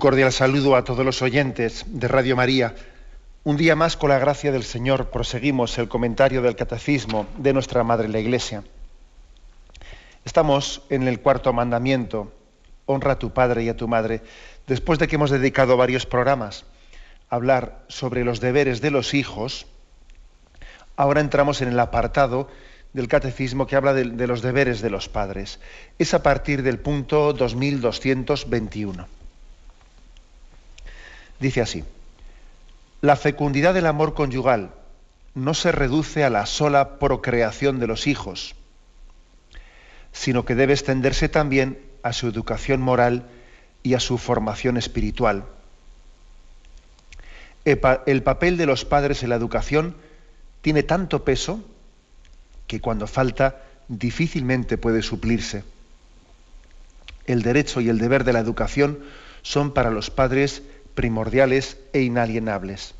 Cordial saludo a todos los oyentes de Radio María. Un día más, con la gracia del Señor, proseguimos el comentario del Catecismo de nuestra Madre la Iglesia. Estamos en el cuarto mandamiento, honra a tu padre y a tu madre, después de que hemos dedicado varios programas a hablar sobre los deberes de los hijos, ahora entramos en el apartado del catecismo que habla de, de los deberes de los padres. Es a partir del punto 2221. Dice así, la fecundidad del amor conyugal no se reduce a la sola procreación de los hijos, sino que debe extenderse también a su educación moral y a su formación espiritual. El papel de los padres en la educación tiene tanto peso que cuando falta difícilmente puede suplirse. El derecho y el deber de la educación son para los padres primordiales e inalienables.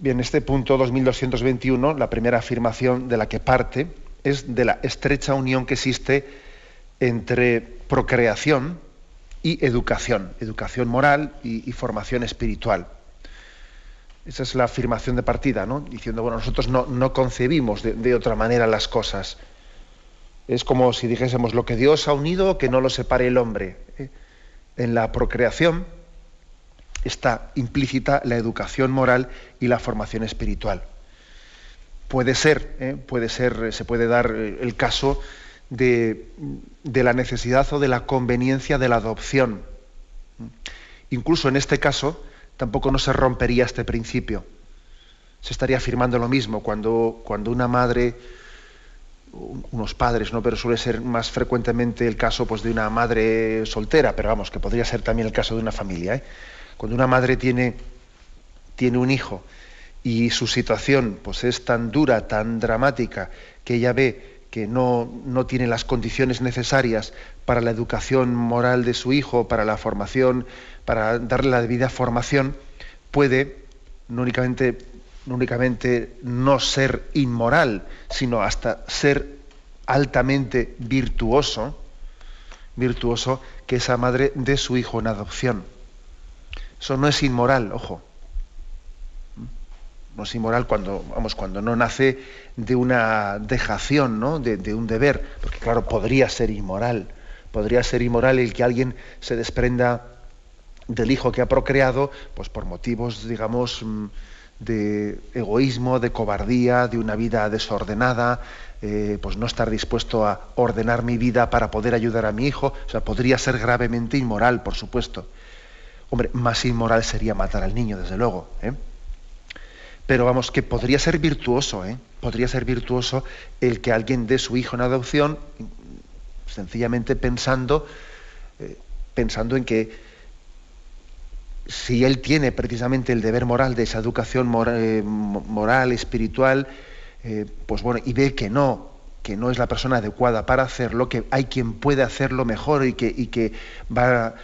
Bien, este punto 2221, la primera afirmación de la que parte, es de la estrecha unión que existe entre procreación y educación, educación moral y, formación espiritual. Esa es la afirmación de partida, ¿no? Diciendo, bueno, nosotros no, concebimos de, otra manera las cosas. Es como si dijésemos, lo que Dios ha unido, que no lo separe el hombre. ¿eh? En la procreación está implícita la educación moral y la formación espiritual. Puede ser, ¿eh? puede ser, se puede dar eh, el caso de, la necesidad o de la conveniencia de la adopción. Incluso en este caso, tampoco no se rompería este principio. Se estaría afirmando lo mismo cuando, cuando una madre unos padres, ¿no? pero suele ser más frecuentemente el caso pues, de una madre soltera, pero vamos, que podría ser también el caso de una familia. ¿eh? Cuando una madre tiene, tiene un hijo y su situación pues, es tan dura, tan dramática, que ella ve que no, no tiene las condiciones necesarias para la educación moral de su hijo, para la formación, para darle la debida formación, puede no únicamente no únicamente no ser inmoral, sino hasta ser altamente virtuoso, virtuoso que esa madre de su hijo en adopción. Eso no es inmoral, ojo. No es inmoral cuando, vamos, cuando no nace de una dejación, ¿no? de, de un deber, porque claro, podría ser inmoral. Podría ser inmoral el que alguien se desprenda del hijo que ha procreado, pues por motivos, digamos, mm, de egoísmo, de cobardía, de una vida desordenada, eh, pues no estar dispuesto a ordenar mi vida para poder ayudar a mi hijo. O sea, podría ser gravemente inmoral, por supuesto. Hombre, más inmoral sería matar al niño, desde luego. ¿eh? Pero vamos, que podría ser virtuoso, ¿eh? Podría ser virtuoso el que alguien dé su hijo en adopción, sencillamente pensando, pensando en que si él tiene precisamente el deber moral de esa educación eh, moral, espiritual, eh, pues bueno, y ve que no, que no es la persona adecuada para hacerlo, que hay quien puede hacerlo mejor y que, y que va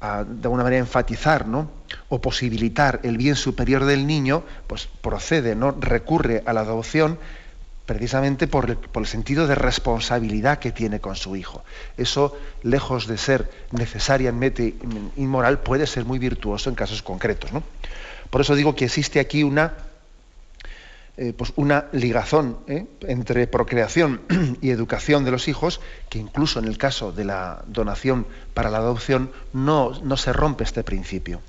a, de alguna manera enfatizar, ¿no? o posibilitar el bien superior del niño, pues procede, ¿no? recurre a la adopción precisamente por el, sentido de responsabilidad que tiene con su hijo. Eso, lejos de ser necesariamente inmoral, puede ser muy virtuoso en casos concretos. Por eso digo que existe aquí una, eh, pues ligazón ¿eh? entre procreación y educación de los hijos, que incluso en el caso de la donación para la adopción no se rompe este principio.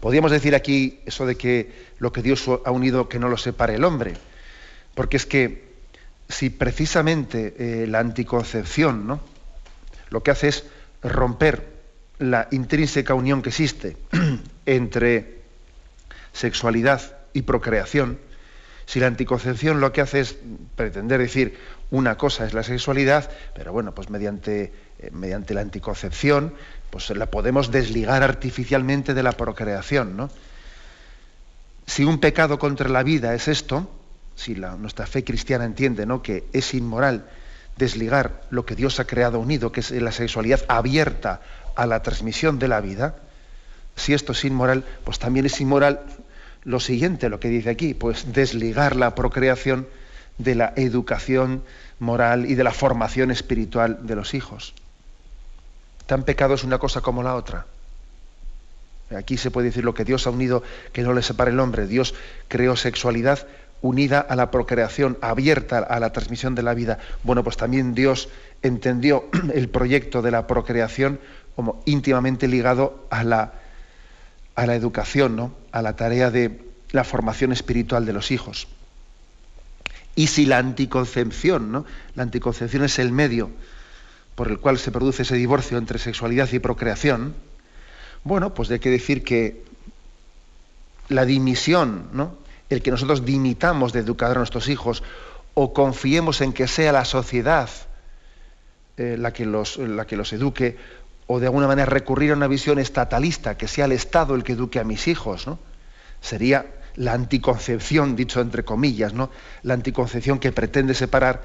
Podríamos decir aquí eso de que lo que Dios ha unido que no lo separe el hombre, porque es que si precisamente eh, la anticoncepción ¿no? lo que hace es romper la intrínseca unión que existe entre sexualidad y procreación, Si la anticoncepción lo que hace es pretender decir una cosa es la sexualidad, pero bueno, pues mediante, eh, mediante la anticoncepción, pues la podemos desligar artificialmente de la procreación, ¿no? Si un pecado contra la vida es esto, si nuestra fe cristiana entiende ¿no? que es inmoral desligar lo que Dios ha creado unido, que es la sexualidad abierta a la transmisión de la vida, si esto es inmoral, pues también es inmoral lo siguiente, lo que dice aquí, pues desligar la procreación de la educación moral y de la formación espiritual de los hijos. Tan pecado es una cosa como la otra. Aquí se puede decir lo que Dios ha unido, que no le separe el hombre. Dios creó sexualidad unida a la procreación, abierta a la transmisión de la vida. Bueno, pues también Dios entendió el proyecto de la procreación como íntimamente ligado a la, a la educación, ¿no? a la tarea de la formación espiritual de los hijos. Y si la anticoncepción, ¿no? la anticoncepción es el medio por el cual se produce ese divorcio entre sexualidad y procreación, bueno, pues hay que decir que la dimisión, ¿no? el que nosotros dimitamos de educar a nuestros hijos o confiemos en que sea la sociedad eh, la, que los, la que los eduque, o de alguna manera recurrir a una visión estatalista, que sea el Estado el que eduque a mis hijos, ¿no? sería la anticoncepción, dicho entre comillas, ¿no? la anticoncepción que pretende separar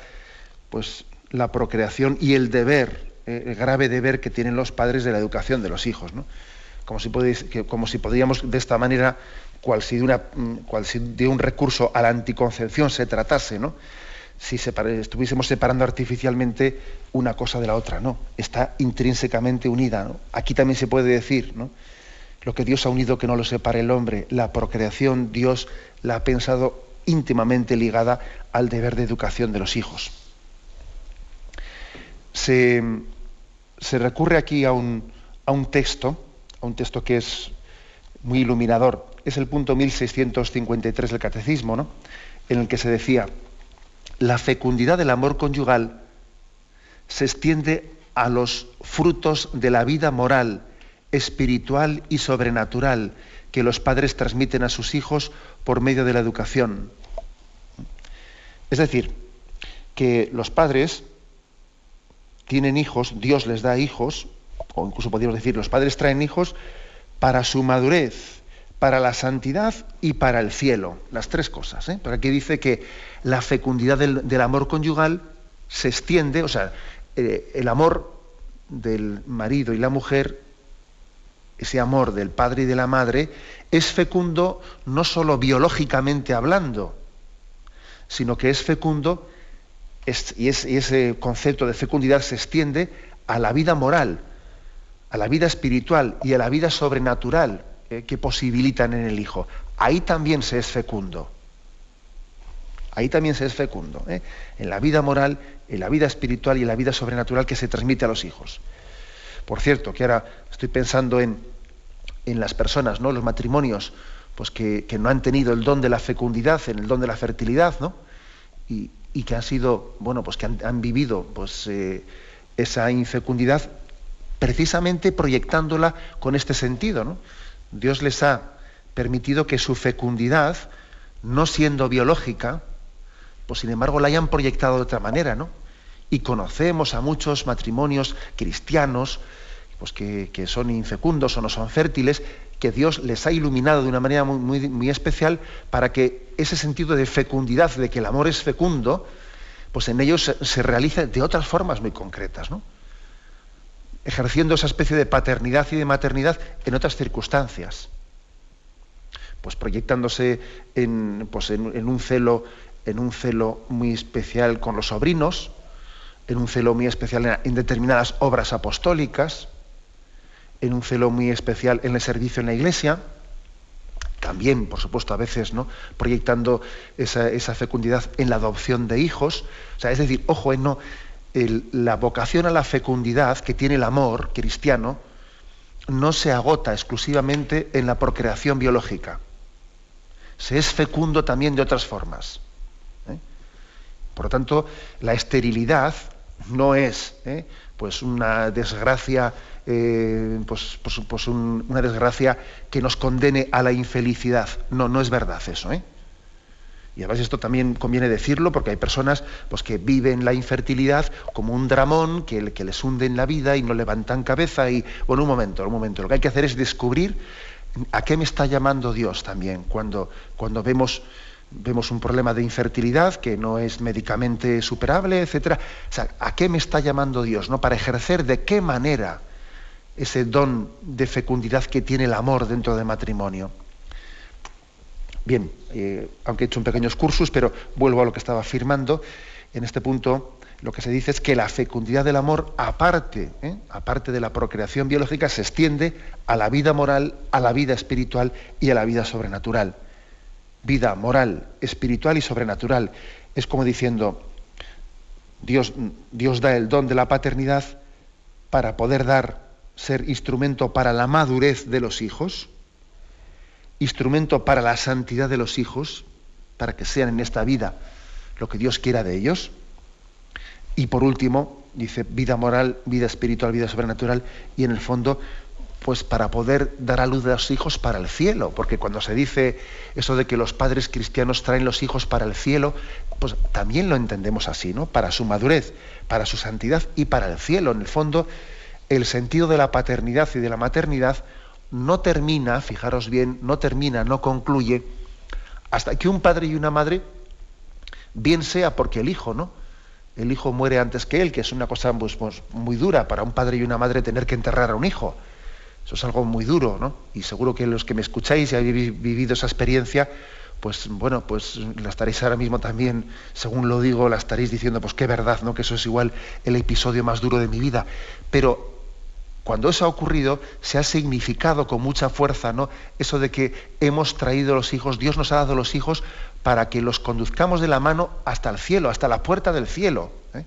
pues, la procreación y el deber, eh, el grave deber que tienen los padres de la educación de los hijos. ¿no? como si, si podríamos de esta manera, cual si de, una, mm, cual si de un recurso a la anticoncepción se tratase, ¿no? si estuviésemos separando artificialmente una cosa de la otra, no, está intrínsecamente unida. Aquí también se puede decir, ¿no? lo que Dios ha unido que no lo separe el hombre, la procreación Dios la ha pensado íntimamente ligada al deber de educación de los hijos. Se, recurre aquí a un, a un texto un texto que es muy iluminador. Es el punto 1653 del Catecismo, ¿no? en el que se decía, la fecundidad del amor conyugal se extiende a los frutos de la vida moral, espiritual y sobrenatural que los padres transmiten a sus hijos por medio de la educación. Es decir, que los padres tienen hijos, Dios les da hijos, o incluso podríamos decir, los padres traen hijos para su madurez, para la santidad y para el cielo. Las tres cosas. ¿eh? Pero aquí dice que la fecundidad del, amor conyugal se extiende, o sea, eh, el amor del marido y la mujer, ese amor del padre y de la madre, es fecundo no solo biológicamente hablando, sino que es fecundo, y, ese concepto de fecundidad se extiende a la vida moral, a la vida espiritual y a la vida sobrenatural eh, que posibilitan en el Hijo. Ahí también se es fecundo. Ahí también se es fecundo. ¿eh? En la vida moral, en la vida espiritual y en la vida sobrenatural que se transmite a los hijos. Por cierto, que ahora estoy pensando en, en las personas, ¿no? los matrimonios, pues que, no han tenido el don de la fecundidad, en el don de la fertilidad, ¿no? Y, que han sido, bueno, pues que han, vivido pues, eh, esa infecundidad precisamente proyectándola con este sentido. Dios les ha permitido que su fecundidad, no siendo biológica, pues sin embargo la hayan proyectado de otra manera, ¿no? Y conocemos a muchos matrimonios cristianos pues que, son infecundos o no son fértiles, que Dios les ha iluminado de una manera muy, muy, especial para que ese sentido de fecundidad, de que el amor es fecundo, pues en ellos se, se realice de otras formas muy concretas, ¿no? ejerciendo esa especie de paternidad y de maternidad en otras circunstancias. Pues proyectándose en, pues en, un celo, en un celo muy especial con los sobrinos, en un celo muy especial en, determinadas obras apostólicas, en un celo muy especial en el servicio en la iglesia, también, por supuesto, a veces, ¿no? proyectando esa, fecundidad en la adopción de hijos. O sea, es decir, ojo, en no, la vocación a la fecundidad que tiene el amor cristiano no se agota exclusivamente en la procreación biológica. Se es fecundo también de otras formas. ¿eh? Por lo tanto, la esterilidad no es ¿eh? pues una desgracia, eh, pues, pues, pues una desgracia que nos condene a la infelicidad. No, no es verdad eso. Y además esto también conviene decirlo porque hay personas pues, que viven la infertilidad como un dramón que, que les hunde en la vida y no levantan cabeza. Y bueno, un momento, un momento. Lo que hay que hacer es descubrir a qué me está llamando Dios también cuando, cuando vemos, vemos un problema de infertilidad que no es médicamente superable, etcétera. O sea, ¿a qué me está llamando Dios? ¿no? Para ejercer de qué manera ese don de fecundidad que tiene el amor dentro del matrimonio. Bien, eh, aunque he hecho un pequeños cursos, pero vuelvo a lo que estaba afirmando. En este punto, lo que se dice es que la fecundidad del amor, aparte, ¿eh? aparte de la procreación biológica, se extiende a la vida moral, a la vida espiritual y a la vida sobrenatural. Vida moral, espiritual y sobrenatural. Es como diciendo, Dios, Dios da el don de la paternidad para poder dar, ser instrumento para la madurez de los hijos instrumento para la santidad de los hijos, para que sean en esta vida lo que Dios quiera de ellos. Y por último, dice vida moral, vida espiritual, vida sobrenatural, y en el fondo, pues para poder dar a luz de los hijos para el cielo, porque cuando se dice eso de que los padres cristianos traen los hijos para el cielo, pues también lo entendemos así, ¿no? Para su madurez, para su santidad y para el cielo. En el fondo, el sentido de la paternidad y de la maternidad no termina, fijaros bien, no termina, no concluye, hasta que un padre y una madre, bien sea porque el hijo, ¿no? El hijo muere antes que él, que es una cosa pues, pues, muy dura para un padre y una madre tener que enterrar a un hijo. Eso es algo muy duro, ¿no? Y seguro que los que me escucháis y habéis vivido esa experiencia, pues bueno, pues la estaréis ahora mismo también, según lo digo, la estaréis diciendo, pues qué verdad, ¿no? Que eso es igual el episodio más duro de mi vida. Pero cuando eso ha ocurrido, se ha significado con mucha fuerza, ¿no? Eso de que hemos traído los hijos, Dios nos ha dado los hijos para que los conduzcamos de la mano hasta el cielo, hasta la puerta del cielo. ¿eh?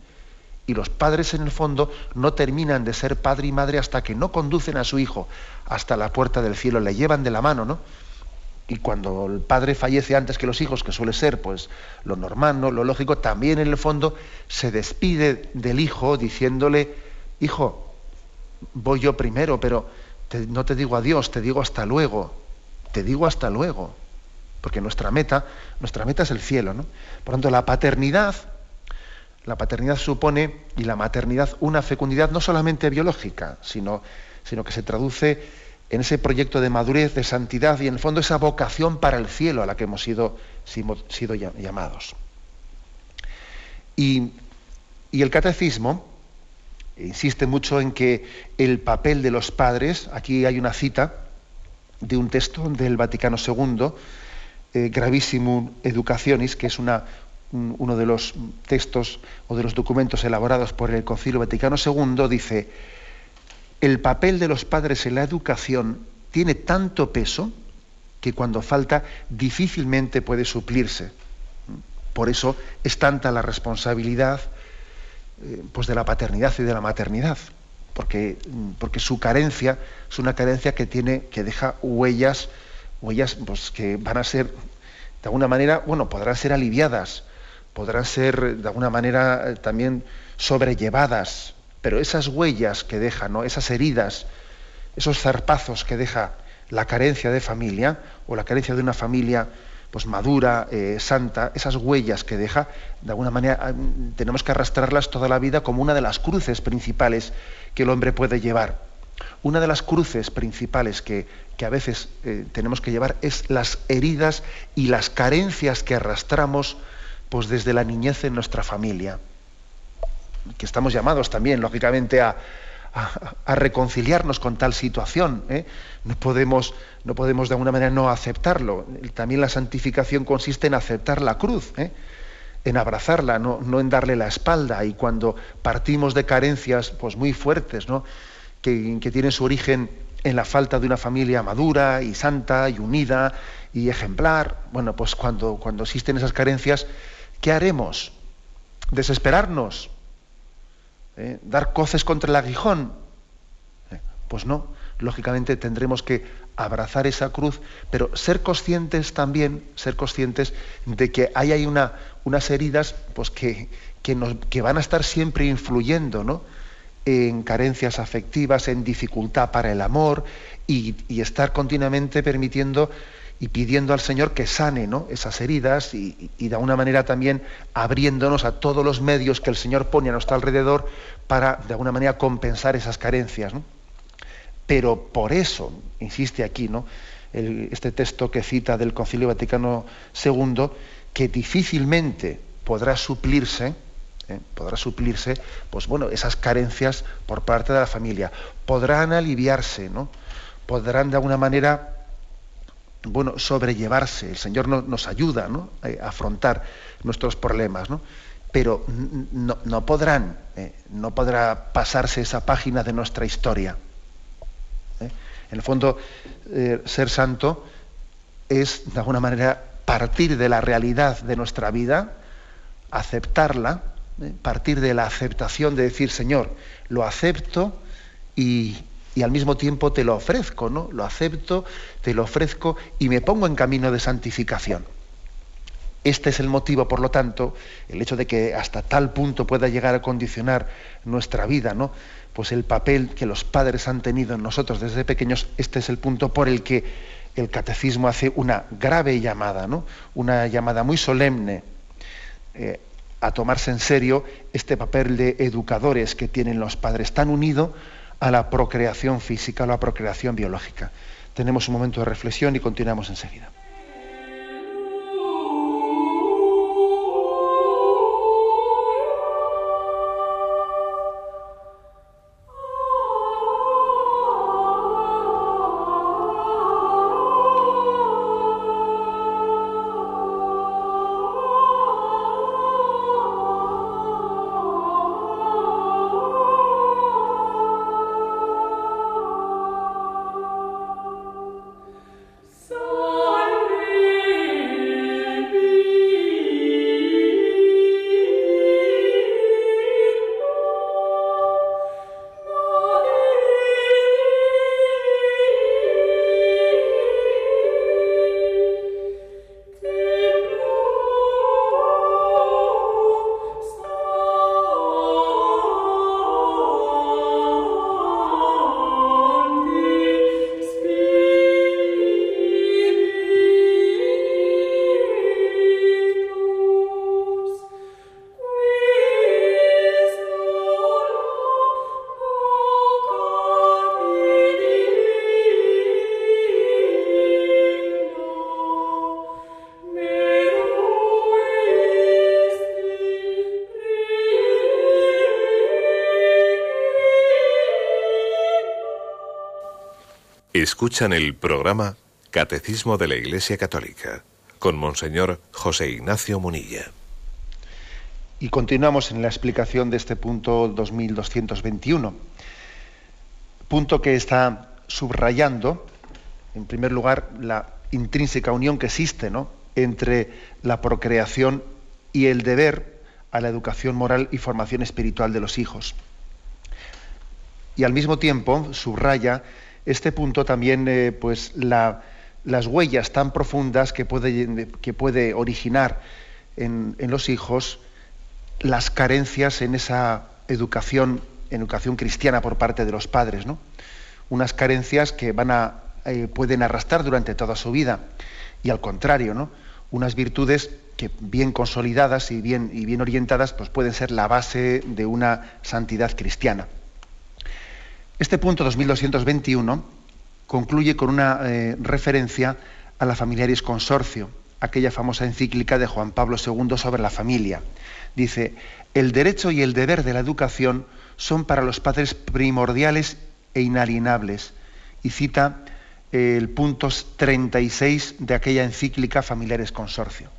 Y los padres, en el fondo, no terminan de ser padre y madre hasta que no conducen a su hijo hasta la puerta del cielo, le llevan de la mano, ¿no? Y cuando el padre fallece antes que los hijos, que suele ser pues lo normal, ¿no? lo lógico, también en el fondo se despide del hijo diciéndole, hijo, voy yo primero, pero no te digo adiós, te digo hasta luego, te digo hasta luego, porque nuestra meta, nuestra meta es el cielo, ¿no? Por lo tanto, la paternidad, la paternidad supone, y la maternidad, una fecundidad no solamente biológica, sino, sino que se traduce en ese proyecto de madurez, de santidad y en el fondo esa vocación para el cielo a la que hemos sido, sido llamados. Y, y el catecismo, insiste mucho en que el papel de los padres, aquí hay una cita de un texto del Vaticano II, eh, Gravissimum Educationis, que es uno de los textos o de los documentos elaborados por el Concilio Vaticano II, dice, el papel de los padres en la educación tiene tanto peso que cuando falta difícilmente puede suplirse. Por eso es tanta la responsabilidad, eh, pues de la paternidad y de la maternidad, porque, porque su carencia es una carencia que tiene, que deja huellas, huellas pues, que van a ser, de alguna manera, bueno, podrán ser aliviadas, podrán ser de alguna manera eh, también sobrellevadas, pero esas huellas que deja, ¿no? esas heridas, esos zarpazos que deja la carencia de familia o la carencia de una familia pues madura, eh, santa, esas huellas que deja, de alguna manera ah, tenemos que arrastrarlas toda la vida como una de las cruces principales que el hombre puede llevar. Una de las cruces principales que, a veces eh, tenemos que llevar es las heridas y las carencias que arrastramos pues desde la niñez en nuestra familia. Que estamos llamados también, lógicamente, a, a, reconciliarnos con tal situación. ¿eh? No, podemos, no podemos de alguna manera no aceptarlo. También la santificación consiste en aceptar la cruz, ¿eh? en abrazarla, no, no, en darle la espalda. Y cuando partimos de carencias pues, muy fuertes, ¿no? que, que tienen su origen en la falta de una familia madura y santa y unida y ejemplar, bueno, pues cuando, cuando existen esas carencias, ¿qué haremos? ¿Desesperarnos? ¿eh? dar coces contra el aguijón. ¿eh? Pues no, lógicamente tendremos que abrazar esa cruz, pero ser conscientes también, ser conscientes de que hay, una, unas heridas pues que, que, nos, que, van a estar siempre influyendo ¿no? en carencias afectivas, en dificultad para el amor y, y estar continuamente permitiendo y pidiendo al Señor que sane ¿no? esas heridas y, de alguna manera también abriéndonos a todos los medios que el Señor pone a nuestro alrededor para de alguna manera compensar esas carencias. Pero por eso, insiste aquí, ¿no? este texto que cita del Concilio Vaticano II, que difícilmente podrá suplirse, ¿eh? podrá suplirse, pues bueno, esas carencias por parte de la familia. Podrán aliviarse, ¿no? Podrán de alguna manera bueno, sobrellevarse. El Señor nos ayuda a afrontar nuestros problemas, ¿no? pero no, podrán, eh, no podrá pasarse esa página de nuestra historia. ¿Eh? En el fondo, eh, ser santo es, de alguna manera, partir de la realidad de nuestra vida, aceptarla, partir de la aceptación de decir, Señor, lo acepto y, y al mismo tiempo te lo ofrezco, ¿no? Lo acepto, te lo ofrezco y me pongo en camino de santificación. Este es el motivo, por lo tanto, el hecho de que hasta tal punto pueda llegar a condicionar nuestra vida, ¿no? Pues el papel que los padres han tenido en nosotros desde pequeños, este es el punto por el que el catecismo hace una grave llamada, ¿no? Una llamada muy solemne eh, a tomarse en serio este papel de educadores que tienen los padres tan unido a la procreación física, a la procreación biológica. Tenemos un momento de reflexión y continuamos enseguida. Escuchan el programa Catecismo de la Iglesia Católica con Monseñor José Ignacio Munilla. Y continuamos en la explicación de este punto 2221. Punto que está subrayando, en primer lugar, la intrínseca unión que existe ¿no? entre la procreación y el deber a la educación moral y formación espiritual de los hijos. Y al mismo tiempo subraya este punto también eh, pues las huellas tan profundas que puede, que puede originar en, los hijos las carencias en esa educación, educación cristiana por parte de los padres, ¿no? Unas carencias que van a, eh, pueden arrastrar durante toda su vida. Y al contrario, ¿no? Unas virtudes que bien consolidadas y bien, y bien orientadas, pues pueden ser la base de una santidad cristiana. Este punto 2221 concluye con una eh, referencia a la Familiaris Consorcio, aquella famosa encíclica de Juan Pablo II sobre la familia. Dice, el derecho y el deber de la educación son para los padres primordiales e inalienables. Y cita eh, el punto 36 de aquella encíclica Familiares Consorcio.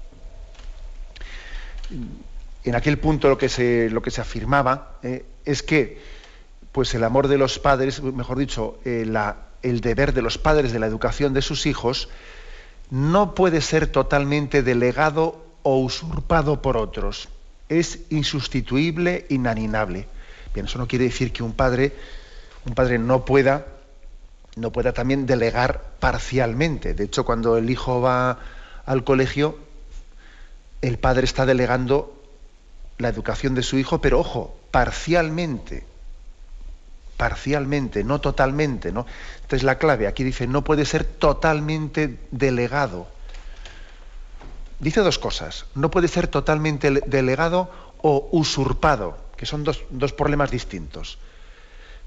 En aquel punto lo que se, lo que se afirmaba eh, es que pues el amor de los padres, mejor dicho, eh, el deber de los padres de la educación de sus hijos, no puede ser totalmente delegado o usurpado por otros. Es insustituible, inanimable. Bien, eso no quiere decir que un padre, un padre no pueda, no pueda también delegar parcialmente. De hecho, cuando el hijo va al colegio, el padre está delegando la educación de su hijo, pero ojo, parcialmente parcialmente, no totalmente, ¿no? Esta es la clave. Aquí dice, no puede ser totalmente delegado. Dice dos cosas. No puede ser totalmente delegado o usurpado, que son dos, dos problemas distintos.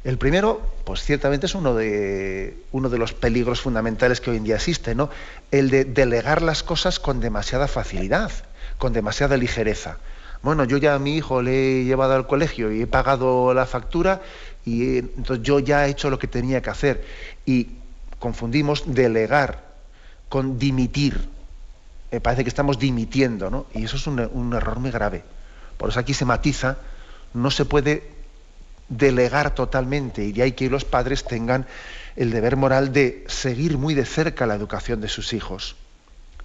El primero, pues ciertamente es uno de, uno de los peligros fundamentales que hoy en día existe, ¿no? El de delegar las cosas con demasiada facilidad, con demasiada ligereza. Bueno, yo ya a mi hijo le he llevado al colegio y he pagado la factura y entonces yo ya he hecho lo que tenía que hacer. Y confundimos delegar con dimitir. Me parece que estamos dimitiendo, ¿no? Y eso es un, un error muy grave. Por eso aquí se matiza, no se puede delegar totalmente y de ahí que los padres tengan el deber moral de seguir muy de cerca la educación de sus hijos,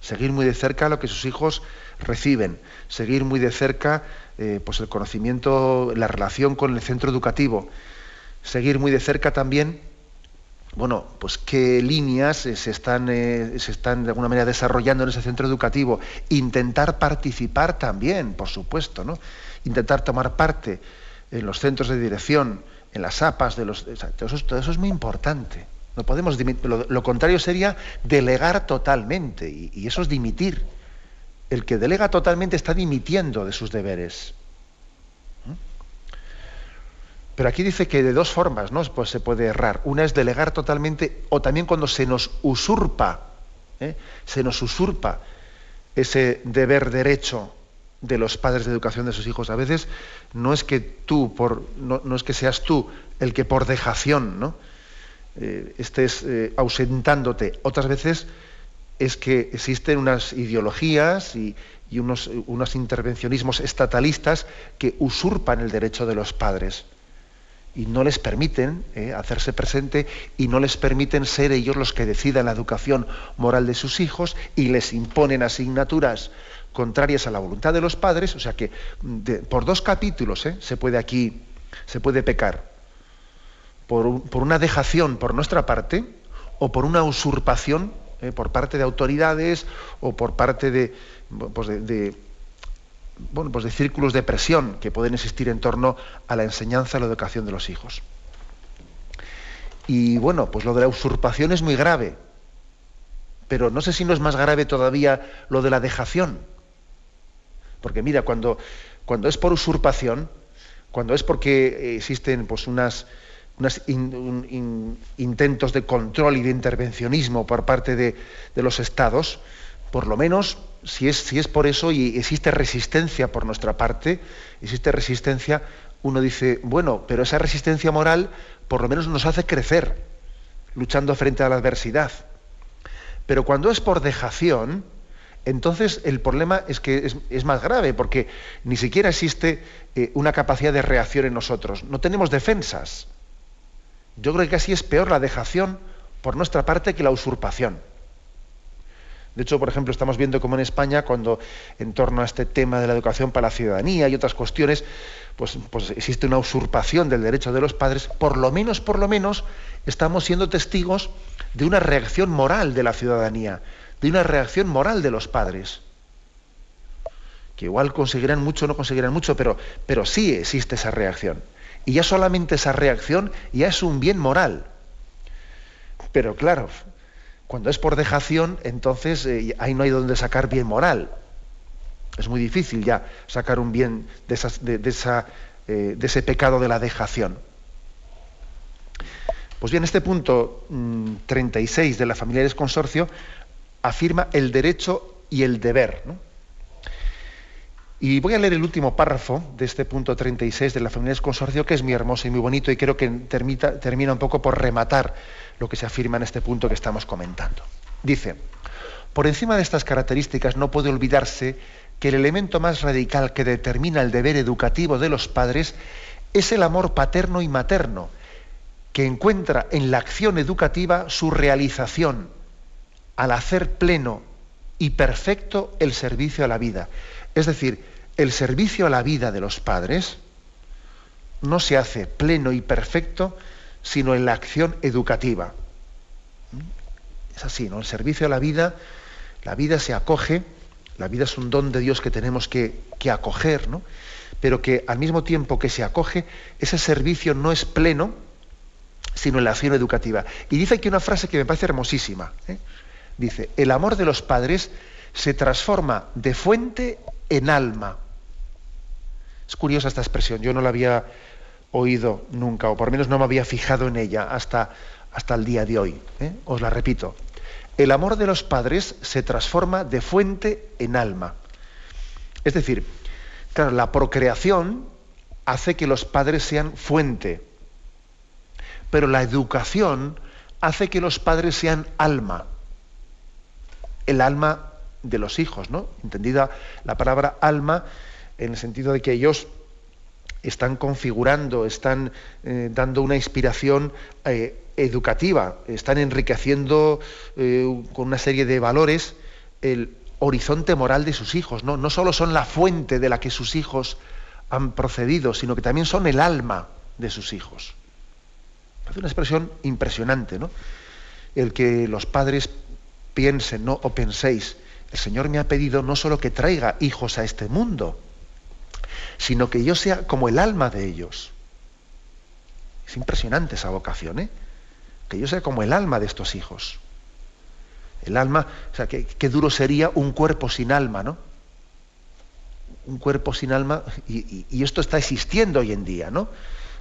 seguir muy de cerca lo que sus hijos reciben, seguir muy de cerca eh, pues el conocimiento, la relación con el centro educativo, seguir muy de cerca también bueno, pues qué líneas se están, eh, se están de alguna manera desarrollando en ese centro educativo. Intentar participar también, por supuesto, ¿no? Intentar tomar parte en los centros de dirección, en las APAS, de los, todo, eso, es muy importante. No podemos lo, contrario sería delegar totalmente, y, eso es dimitir. El que delega totalmente está dimitiendo de sus deberes. ¿Mm? Pero aquí dice que de dos formas ¿no? pues se puede errar. Una es delegar totalmente, o también cuando se nos usurpa, ¿eh? se nos usurpa ese deber derecho de los padres de educación de sus hijos. A veces no es que tú, por, no, es que seas tú el que por dejación ¿no? Eh, estés eh, ausentándote. Otras veces es que existen unas ideologías y, unos, unos, intervencionismos estatalistas que usurpan el derecho de los padres y no les permiten eh, hacerse presente y no les permiten ser ellos los que decidan la educación moral de sus hijos y les imponen asignaturas contrarias a la voluntad de los padres, o sea que por dos capítulos ¿eh? se puede aquí, se puede pecar. Por, una dejación por nuestra parte o por una usurpación ¿eh? por parte de autoridades o por parte de, pues de, bueno, pues de círculos de presión que pueden existir en torno a la enseñanza y la educación de los hijos. Y bueno, pues lo de la usurpación es muy grave, pero no sé si no es más grave todavía lo de la dejación porque mira, cuando, cuando es por usurpación, cuando es porque existen pues, unas, intentos de control y de intervencionismo por parte de, los estados, por lo menos, si es, si es por eso y existe resistencia por nuestra parte, existe resistencia, uno dice, bueno, pero esa resistencia moral por lo menos nos hace crecer, luchando frente a la adversidad. Pero cuando es por dejación, entonces el problema es que es, más grave, porque ni siquiera existe eh, una capacidad de reacción en nosotros. No tenemos defensas. Yo creo que así es peor la dejación por nuestra parte que la usurpación. De hecho, por ejemplo, estamos viendo como en España, cuando en torno a este tema de la educación para la ciudadanía y otras cuestiones, pues, pues existe una usurpación del derecho de los padres, por lo menos, por lo menos, estamos siendo testigos de una reacción moral de la ciudadanía de una reacción moral de los padres. Que igual conseguirán mucho o no conseguirán mucho, pero, pero sí existe esa reacción. Y ya solamente esa reacción ya es un bien moral. Pero claro, cuando es por dejación, entonces eh, ahí no hay donde sacar bien moral. Es muy difícil ya sacar un bien de, esa, eh, de ese pecado de la dejación. Pues bien, este punto 36 mm, de la familia del consorcio afirma el derecho y el deber. Y voy a leer el último párrafo de este punto 36 de la familia consorcio, que es muy hermoso y muy bonito, y creo que termina un poco por rematar lo que se afirma en este punto que estamos comentando. Dice, por encima de estas características no puede olvidarse que el elemento más radical que determina el deber educativo de los padres es el amor paterno y materno, que encuentra en la acción educativa su realización al hacer pleno y perfecto el servicio a la vida. Es decir, el servicio a la vida de los padres no se hace pleno y perfecto sino en la acción educativa. Es así, ¿no? El servicio a la vida, la vida se acoge, la vida es un don de Dios que tenemos que, que acoger, ¿no? Pero que al mismo tiempo que se acoge, ese servicio no es pleno sino en la acción educativa. Y dice aquí una frase que me parece hermosísima. ¿eh? Dice, el amor de los padres se transforma de fuente en alma. Es curiosa esta expresión, yo no la había oído nunca, o por lo menos no me había fijado en ella hasta, hasta el día de hoy. ¿eh? Os la repito. El amor de los padres se transforma de fuente en alma. Es decir, claro, la procreación hace que los padres sean fuente, pero la educación hace que los padres sean alma. El alma de los hijos, ¿no? Entendida la palabra alma en el sentido de que ellos están configurando, están eh, dando una inspiración eh, educativa, están enriqueciendo eh, con una serie de valores el horizonte moral de sus hijos. ¿no? no solo son la fuente de la que sus hijos han procedido, sino que también son el alma de sus hijos. Es una expresión impresionante, ¿no? El que los padres piensen, ¿no? O penséis, el Señor me ha pedido no solo que traiga hijos a este mundo, sino que yo sea como el alma de ellos. Es impresionante esa vocación, ¿eh? Que yo sea como el alma de estos hijos. El alma, o sea, qué, duro sería un cuerpo sin alma, ¿no? Un cuerpo sin alma, y, esto está existiendo hoy en día, ¿no?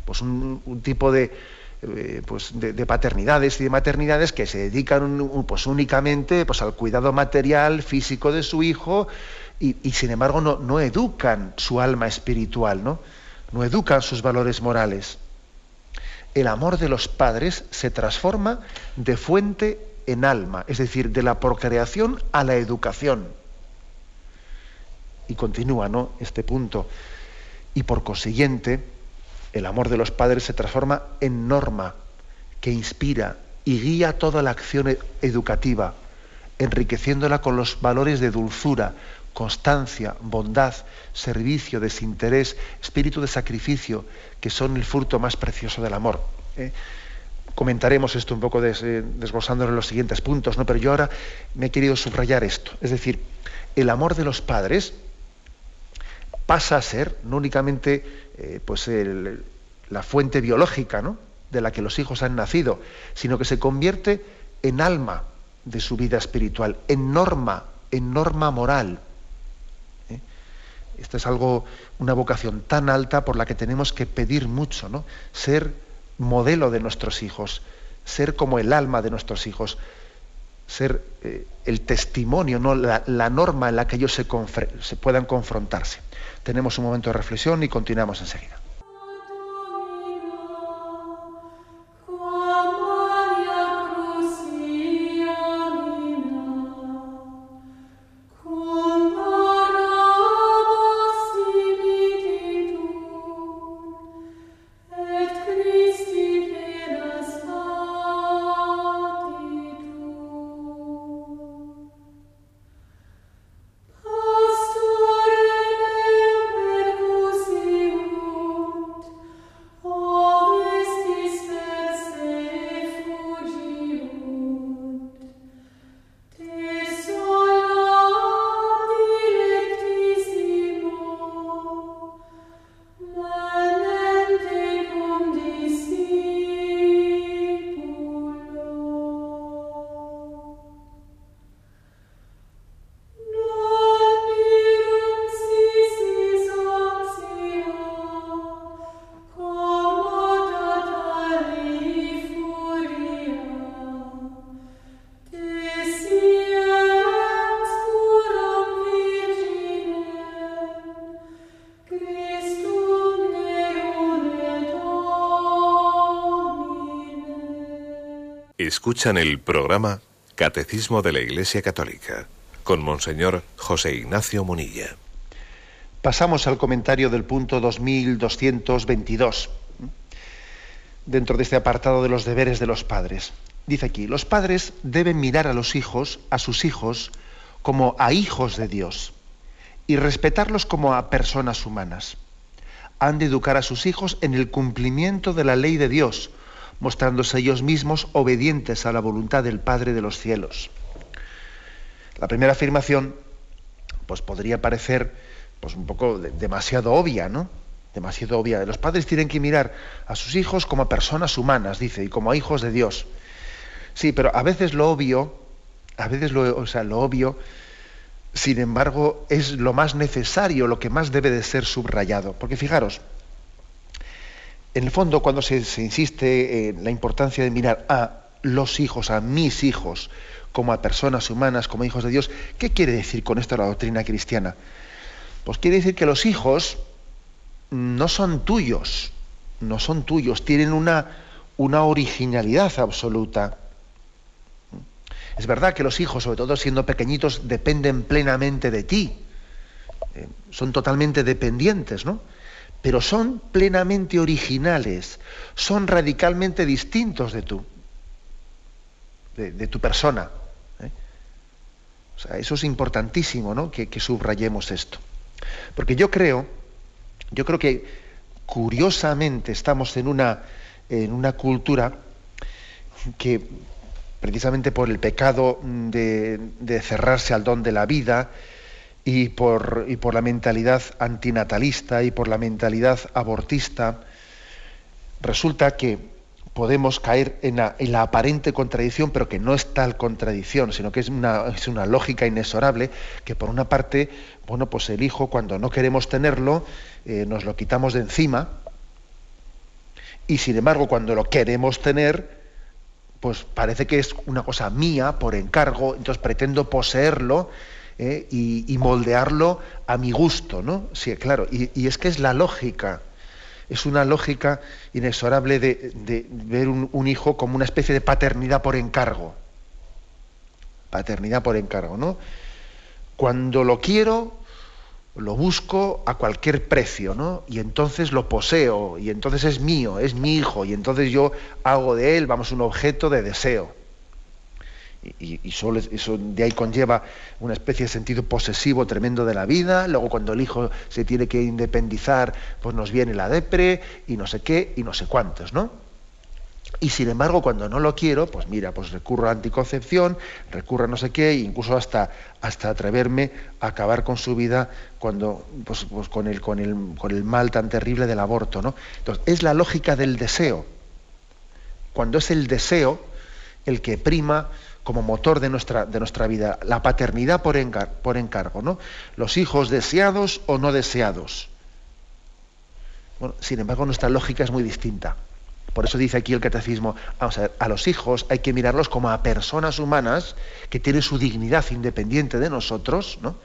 Pues un, tipo de, eh, pues de, paternidades y de maternidades que se dedican pues únicamente pues, al cuidado material, físico de su hijo, y, sin embargo no, no, educan su alma espiritual, ¿no? no educan sus valores morales. El amor de los padres se transforma de fuente en alma, es decir, de la procreación a la educación. Y continúa ¿no? este punto. Y por consiguiente, el amor de los padres se transforma en norma que inspira y guía toda la acción educativa, enriqueciéndola con los valores de dulzura, constancia, bondad, servicio, desinterés, espíritu de sacrificio, que son el fruto más precioso del amor. ¿eh? Comentaremos esto un poco des, desglosándolo en los siguientes puntos, ¿no? pero yo ahora me he querido subrayar esto. Es decir, el amor de los padres pasa a ser no únicamente eh, pues la fuente biológica ¿no? de la que los hijos han nacido, sino que se convierte en alma de su vida espiritual, en norma, en norma moral. Esta es algo, una vocación tan alta por la que tenemos que pedir mucho, ¿no? Ser modelo de nuestros hijos, ser como el alma de nuestros hijos, ser eh, el testimonio, ¿no? La, norma en la que ellos se, se puedan confrontarse. Tenemos un momento de reflexión y continuamos enseguida. Escuchan el programa Catecismo de la Iglesia Católica con Monseñor José Ignacio Munilla. Pasamos al comentario del punto 2222, dentro de este apartado de los deberes de los padres. Dice aquí, los padres deben mirar a los hijos, a sus hijos, como a hijos de Dios y respetarlos como a personas humanas. Han de educar a sus hijos en el cumplimiento de la ley de Dios, mostrándose ellos mismos obedientes a la voluntad del Padre de los cielos. La primera afirmación pues podría parecer pues un poco demasiado obvia, ¿no? demasiado obvia. Los padres tienen que mirar a sus hijos como personas humanas, dice, y como a hijos de Dios. Sí, pero a veces lo obvio, a veces lo, o sea, lo obvio, sin embargo, es lo más necesario, lo que más debe de ser subrayado. Porque fijaros, en el fondo, cuando se, insiste en la importancia de mirar a los hijos, a mis hijos, como a personas humanas, como hijos de Dios, ¿qué quiere decir con esto la doctrina cristiana? Pues quiere decir que los hijos no son tuyos, no son tuyos, tienen una, originalidad absoluta. Es verdad que los hijos, sobre todo siendo pequeñitos, dependen plenamente de ti, eh, son totalmente dependientes, ¿no? Pero son plenamente originales, son radicalmente distintos de tú, de, tu persona. ¿eh? O sea, eso es importantísimo, ¿no? Que, subrayemos esto. Porque yo creo, yo creo que curiosamente estamos en una, en una cultura que precisamente por el pecado de, de cerrarse al don de la vida, y por, la mentalidad antinatalista y por la mentalidad abortista, resulta que podemos caer en la, aparente contradicción, pero que no es tal contradicción, sino que es una, es una, lógica inexorable, que por una parte, bueno, pues el hijo cuando no queremos tenerlo, eh, nos lo quitamos de encima, y sin embargo cuando lo queremos tener, pues parece que es una cosa mía por encargo, entonces pretendo poseerlo, ¿eh? y, moldearlo a mi gusto, ¿no? Sí, claro, y, es que es la lógica, es una lógica inexorable de, ver un, hijo como una especie de paternidad por encargo. Paternidad por encargo, ¿no? Cuando lo quiero, lo busco a cualquier precio, ¿no? Y entonces lo poseo, y entonces es mío, es mi hijo, y entonces yo hago de él, vamos, un objeto de deseo y, solo eso de ahí conlleva una especie de sentido posesivo tremendo de la vida, luego cuando el hijo se tiene que independizar, pues nos viene la depre y no sé qué y no sé cuántos, ¿no? Y sin embargo, cuando no lo quiero, pues mira, pues recurro a anticoncepción, recurro a no sé qué, e incluso hasta, hasta atreverme a acabar con su vida cuando, pues, pues con, el, con, el, con el mal tan terrible del aborto, ¿no? Entonces, es la lógica del deseo. Cuando es el deseo el que prima como motor de nuestra, de nuestra vida, la paternidad por, por encargo, ¿no? Los hijos deseados o no deseados. Bueno, sin embargo, nuestra lógica es muy distinta. Por eso dice aquí el catecismo, vamos a ver, a los hijos hay que mirarlos como a personas humanas que tienen su dignidad independiente de nosotros, ¿no?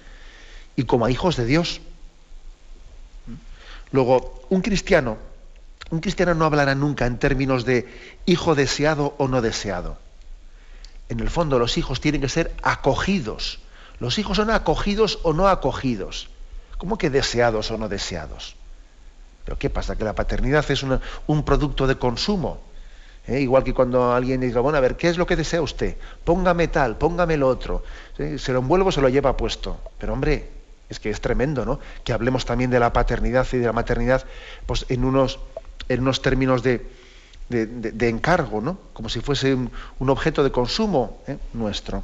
Y como a hijos de Dios. Luego, un cristiano, un cristiano no hablará nunca en términos de hijo deseado o no deseado en el fondo los hijos tienen que ser acogidos. Los hijos son acogidos o no acogidos. ¿Cómo que deseados o no deseados? Pero ¿qué pasa? Que la paternidad es un producto de consumo. ¿eh? Igual que cuando alguien dice, bueno, a ver, ¿qué es lo que desea usted? Póngame tal, póngame lo otro. Se lo envuelvo, se lo lleva puesto. Pero hombre, es que es tremendo, ¿no? Que hablemos también de la paternidad y de la maternidad pues, en, unos, en unos términos de, de, encargo, ¿no? como si fuese un, objeto de consumo ¿eh? nuestro.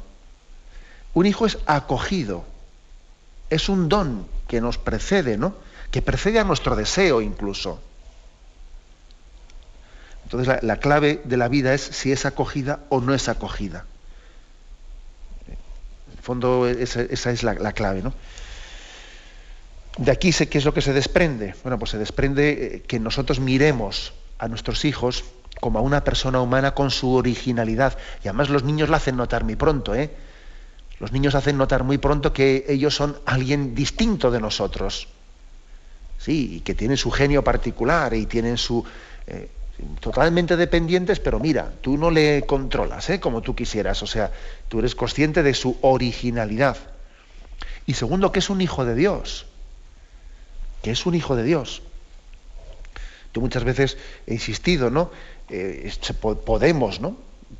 Un hijo es acogido, es un don que nos precede, ¿no? que precede a nuestro deseo incluso. Entonces la, clave de la vida es si es acogida o no es acogida. Fondo esa, es la, la, clave. ¿no? De aquí sé qué es lo que se desprende. Bueno, pues se desprende eh, que nosotros miremos a nuestros hijos como a una persona humana con su originalidad. Y además los niños lo hacen notar muy pronto, ¿eh? Los niños hacen notar muy pronto que ellos son alguien distinto de nosotros. Sí, y que tienen su genio particular y tienen su... Eh, totalmente dependientes, pero mira, tú no le controlas ¿eh? como tú quisieras. O sea, tú eres consciente de su originalidad. Y segundo, que es un hijo de Dios. Que es un hijo de Dios. Yo muchas veces he insistido, ¿no? Eh, podemos, ¿no?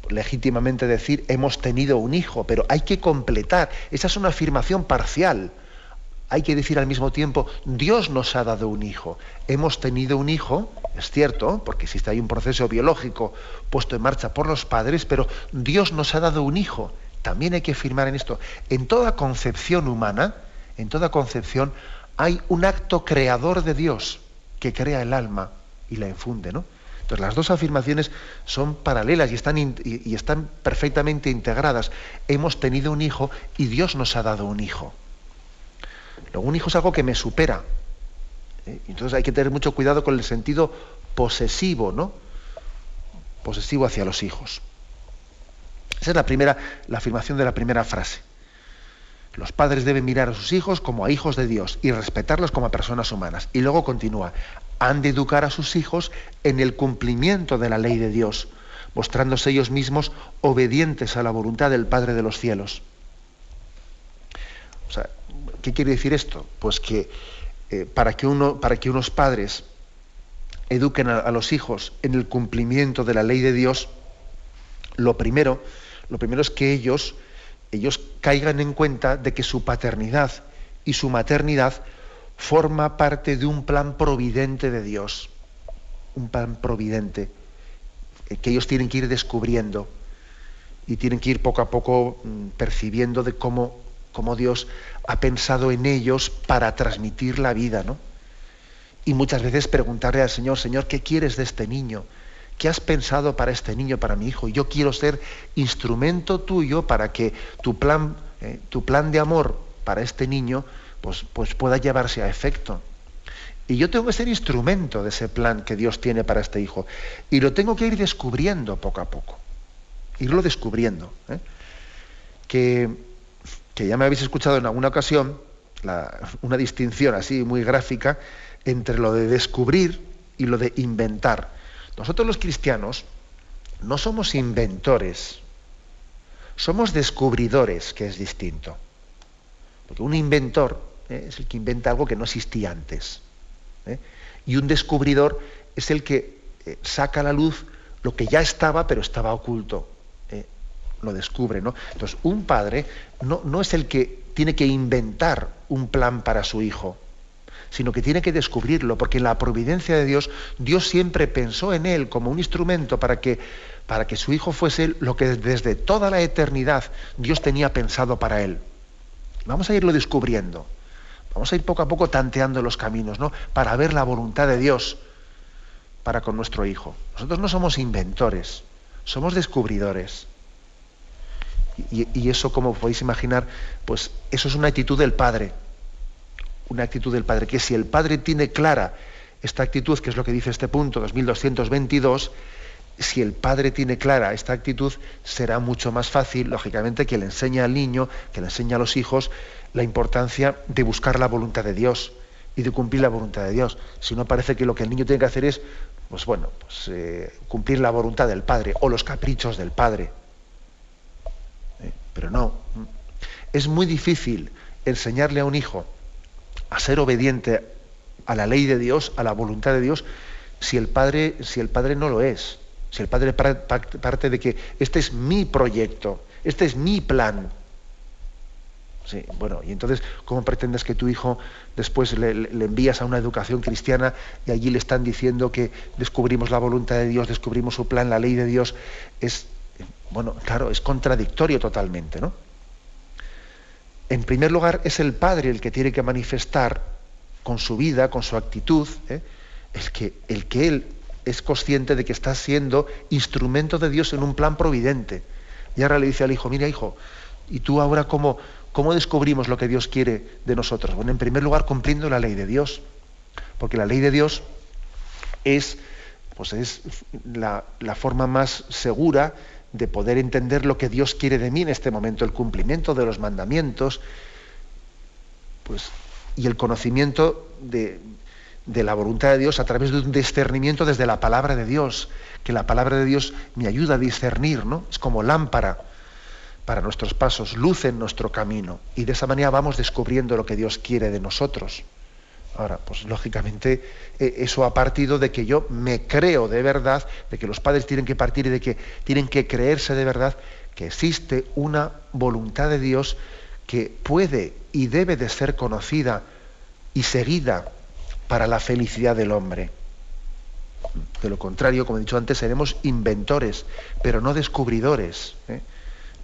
legítimamente decir hemos tenido un hijo, pero hay que completar. Esa es una afirmación parcial. Hay que decir al mismo tiempo, Dios nos ha dado un hijo. Hemos tenido un hijo, es cierto, porque existe ahí un proceso biológico puesto en marcha por los padres, pero Dios nos ha dado un hijo. También hay que afirmar en esto. En toda concepción humana, en toda concepción, hay un acto creador de Dios que crea el alma y la infunde, ¿no? Entonces las dos afirmaciones son paralelas y están, y están perfectamente integradas. Hemos tenido un hijo y Dios nos ha dado un hijo. Luego un hijo es algo que me supera. ¿eh? Entonces hay que tener mucho cuidado con el sentido posesivo, ¿no? Posesivo hacia los hijos. Esa es la primera, la afirmación de la primera frase. Los padres deben mirar a sus hijos como a hijos de Dios y respetarlos como a personas humanas. Y luego continúa, han de educar a sus hijos en el cumplimiento de la ley de Dios, mostrándose ellos mismos obedientes a la voluntad del Padre de los cielos. O sea, ¿qué quiere decir esto? Pues que, eh, para, que uno, para que unos padres eduquen a, a los hijos en el cumplimiento de la ley de Dios, lo primero, lo primero es que ellos ellos caigan en cuenta de que su paternidad y su maternidad forma parte de un plan providente de Dios, un plan providente eh, que ellos tienen que ir descubriendo y tienen que ir poco a poco mm, percibiendo de cómo, cómo Dios ha pensado en ellos para transmitir la vida, ¿no? Y muchas veces preguntarle al Señor, Señor, ¿qué quieres de este niño? ¿Qué has pensado para este niño, para mi hijo? Yo quiero ser instrumento tuyo para que tu plan, eh, tu plan de amor para este niño pues, pues pueda llevarse a efecto. Y yo tengo que ser instrumento de ese plan que Dios tiene para este hijo. Y lo tengo que ir descubriendo poco a poco. Irlo descubriendo. ¿eh? Que, que, ya me habéis escuchado en alguna ocasión una distinción así muy gráfica entre lo de descubrir y lo de inventar. Nosotros los cristianos no somos inventores, somos descubridores, que es distinto. Porque un inventor ¿eh? es el que inventa algo que no existía antes. ¿eh? Y un descubridor es el que eh, saca a la luz lo que ya estaba, pero estaba oculto. Lo descubre, ¿no? Entonces, un padre no, no es el que tiene que inventar un plan para su hijo sino que tiene que descubrirlo, porque en la providencia de Dios, Dios siempre pensó en él como un instrumento para que, para que su hijo fuese lo que desde toda la eternidad Dios tenía pensado para él. Vamos a irlo descubriendo, vamos a ir poco a poco tanteando los caminos, ¿no? Para ver la voluntad de Dios para con nuestro hijo. Nosotros no somos inventores, somos descubridores. Y, eso, como podéis imaginar, pues eso es una actitud del Padre una actitud del Padre, que si el Padre tiene clara esta actitud, que es lo que dice este punto 2222, si el padre tiene clara esta actitud, será mucho más fácil, lógicamente, que le enseñe al niño, que le enseñe a los hijos la importancia de buscar la voluntad de Dios y de cumplir la voluntad de Dios. Si no parece que lo que el niño tiene que hacer es, pues bueno, pues, eh, cumplir la voluntad del padre o los caprichos del padre. Eh, pero no, es muy difícil enseñarle a un hijo a ser obediente a la ley de Dios, a la voluntad de Dios, si el padre, si el padre no lo es. Si el padre parte de que este es mi proyecto, este es mi plan. Sí, bueno, y entonces, ¿cómo pretendes que tu hijo después le, envías a una educación cristiana y allí le están diciendo que descubrimos la voluntad de Dios, descubrimos su plan, la ley de Dios? Es, bueno, claro, es contradictorio totalmente, ¿no? en primer lugar, es el padre el que tiene que manifestar con su vida, con su actitud, ¿eh? el, que, el que él es consciente de que está siendo instrumento de Dios en un plan providente. Y ahora le dice al hijo, mira hijo, ¿y tú ahora cómo, cómo descubrimos lo que Dios quiere de nosotros? Bueno, en primer lugar, cumpliendo la ley de Dios, porque la ley de Dios es, pues es la, forma más segura de poder entender lo que Dios quiere de mí en este momento, el cumplimiento de los mandamientos, pues, y el conocimiento de, de la voluntad de Dios a través de un discernimiento desde la palabra de Dios, que la palabra de Dios me ayuda a discernir, ¿no? Es como lámpara para nuestros pasos, luz en nuestro camino, y de esa manera vamos descubriendo lo que Dios quiere de nosotros. Ahora, pues lógicamente eh, eso ha partido de que yo me creo de verdad, de que los padres tienen que partir y de que tienen que creerse de verdad que existe una voluntad de Dios que puede y debe de ser conocida y seguida para la felicidad del hombre. De lo contrario, como he dicho antes, seremos inventores, pero no descubridores ¿eh?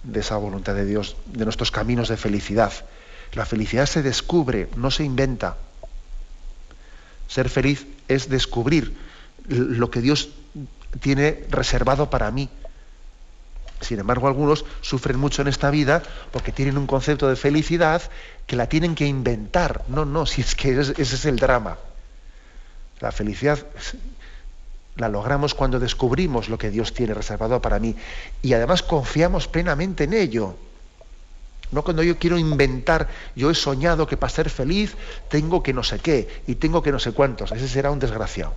De esa voluntad de Dios, de nuestros caminos de felicidad. La felicidad se descubre, no se inventa Ser feliz es descubrir lo que Dios tiene reservado para mí. Sin embargo, algunos sufren mucho en esta vida porque tienen un concepto de felicidad que la tienen que inventar. No, no, si es que ese es el drama. La felicidad la logramos cuando descubrimos lo que Dios tiene reservado para mí y además confiamos plenamente en ello. No cuando yo quiero inventar, yo he soñado que para ser feliz tengo que no sé qué y tengo que no sé cuántos. Ese será un desgraciado.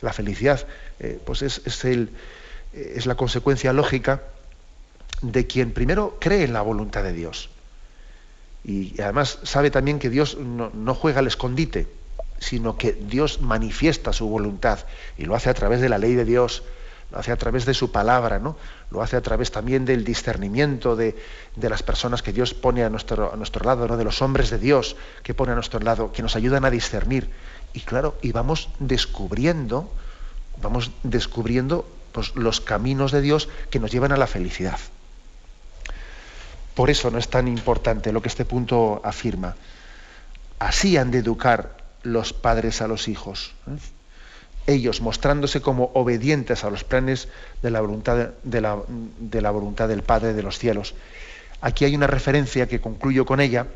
La felicidad eh, pues es, el, es, la consecuencia lógica de quien primero cree en la voluntad de Dios. Y además sabe también que Dios no, no juega al escondite sino que Dios manifiesta su voluntad y lo hace a través de la ley de Dios, lo hace a través de su palabra, ¿no? lo hace a través también del discernimiento de, las personas que Dios pone a nuestro, a nuestro lado, ¿no? de los hombres de Dios que pone a nuestro lado, que nos ayudan a discernir. Y claro, y vamos descubriendo, vamos descubriendo pues, los caminos de Dios que nos llevan a la felicidad. Por eso no es tan importante lo que este punto afirma. Así han de educar los padres a los hijos. ¿eh? Ellos mostrándose como obedientes a los planes de la, voluntad, de, la, de la voluntad del Padre de los cielos. Aquí hay una referencia que concluyo con ella,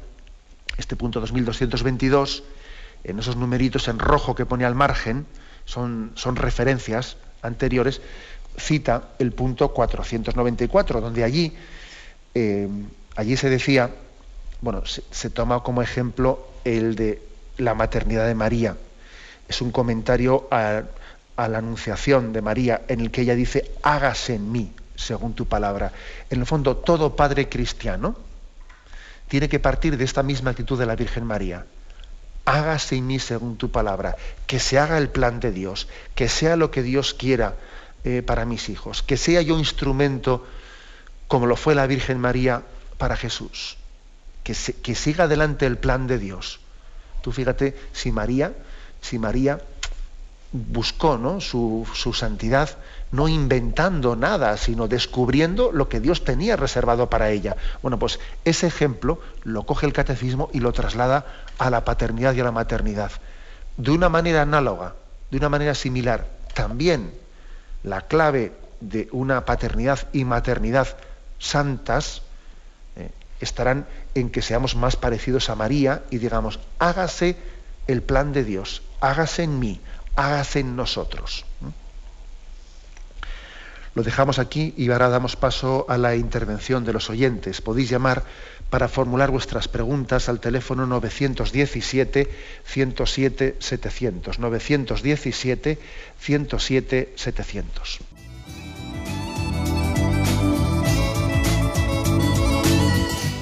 este punto 2222, en esos numeritos en rojo que pone al margen, son, son referencias anteriores, cita el punto 494, donde allí, eh, allí se decía, bueno, se, se, toma como ejemplo el de la maternidad de María. Es un comentario a, la anunciación de María en el que ella dice, hágase en mí, según tu palabra. En el fondo, todo padre cristiano tiene que partir de esta misma actitud de la Virgen María. Hágase en mí según tu palabra, que se haga el plan de Dios, que sea lo que Dios quiera eh, para mis hijos, que sea yo instrumento como lo fue la Virgen María para Jesús, que, que siga adelante el plan de Dios. Tú fíjate si María, si María buscó ¿no? su, santidad no inventando nada, sino descubriendo lo que Dios tenía reservado para ella. Bueno, pues ese ejemplo lo coge el catecismo y lo traslada a la paternidad y a la maternidad. De una manera análoga, de una manera similar, también la clave de una paternidad y maternidad santas estarán en que seamos más parecidos a María y digamos, hágase el plan de Dios, hágase en mí, hágase en nosotros. Lo dejamos aquí y ahora damos paso a la intervención de los oyentes. Podéis llamar para formular vuestras preguntas al teléfono 917-107-700. 917-107-700.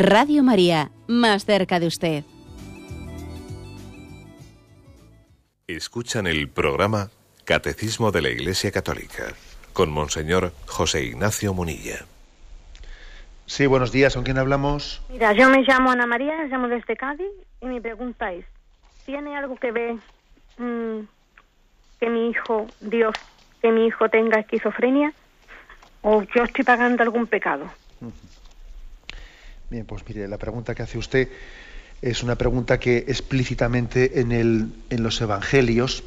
Radio María, más cerca de usted. Escuchan el programa Catecismo de la Iglesia Católica con Monseñor José Ignacio Munilla. Sí, buenos días. ¿Con quién hablamos? Mira, yo me llamo Ana María, me llamo desde Cádiz y mi pregunta es, ¿tiene algo que ver mm, que mi hijo, Dios, que mi hijo tenga esquizofrenia? ¿O yo estoy pagando algún pecado? Bien, pues mire, la pregunta que hace usted es una pregunta que explícitamente en, el, en los evangelios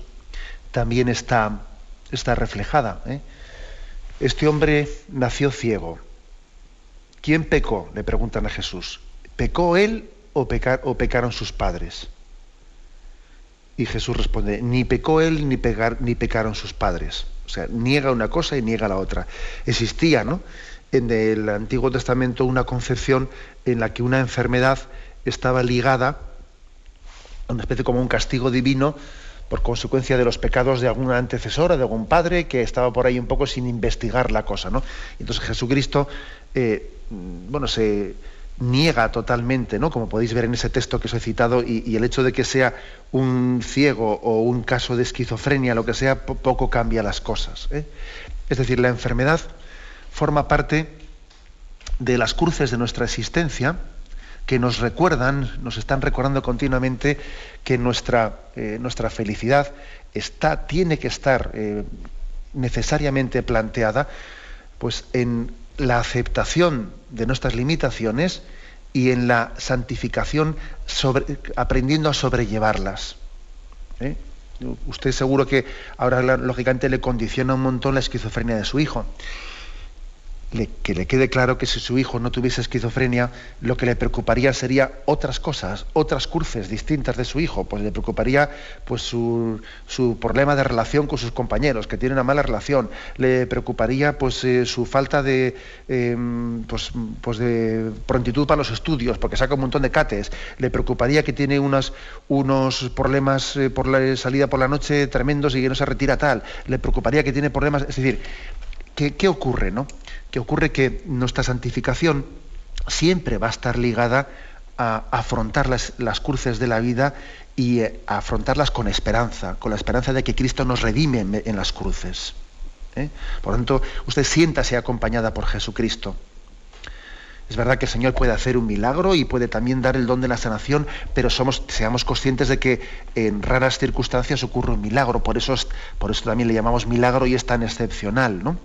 también está, está reflejada. ¿eh? Este hombre nació ciego. ¿Quién pecó? Le preguntan a Jesús. ¿Pecó él o, pecaron sus padres? Y Jesús responde, ni pecó él ni, ni pecaron sus padres. O sea, niega una cosa y niega la otra. Existía, ¿no? En el Antiguo Testamento una concepción en la que una enfermedad estaba ligada a una especie como un castigo divino por consecuencia de los pecados de alguna antecesora, de algún padre que estaba por ahí un poco sin investigar la cosa, ¿no? Entonces Jesucristo, eh, bueno, se niega totalmente, ¿no? Como podéis ver en ese texto que os he citado, y, el hecho de que sea un ciego o un caso de esquizofrenia, lo que sea, poco cambia las cosas. ¿eh? Es decir, la enfermedad forma parte de las cruces de nuestra existencia, que nos recuerdan, nos están recordando continuamente que nuestra, eh, nuestra felicidad está, tiene que estar eh, necesariamente planteada pues, en la aceptación de nuestras limitaciones y en la santificación aprendiendo a sobrellevarlas. ¿eh? Usted seguro que ahora lógicamente le condiciona un montón la esquizofrenia de su hijo que le quede claro que si su hijo no tuviese esquizofrenia, lo que le preocuparía sería otras cosas, otras cruces distintas de su hijo. Pues le preocuparía pues, su, problema de relación con sus compañeros, que tiene una mala relación. Le preocuparía pues, eh, su falta de, em, pues, pues, de prontitud para los estudios, porque saca un montón de cates. Le preocuparía que tiene unos, unos problemas eh, por la salida por la noche tremendos y que no se retira tal. Le preocuparía que tiene problemas. Es decir, ¿qué, qué ocurre? ¿no? Ocurre que nuestra santificación siempre va a estar ligada a afrontar las, cruces de la vida y eh, a afrontarlas con esperanza, con la esperanza de que Cristo nos redime en, las cruces. ¿eh? Por lo tanto, usted siéntase acompañada por Jesucristo. Es verdad que el Señor puede hacer un milagro y puede también dar el don de la sanación, pero somos, seamos conscientes de que en raras circunstancias ocurre un milagro. Por eso, por eso también le llamamos milagro y es tan excepcional. ¿no?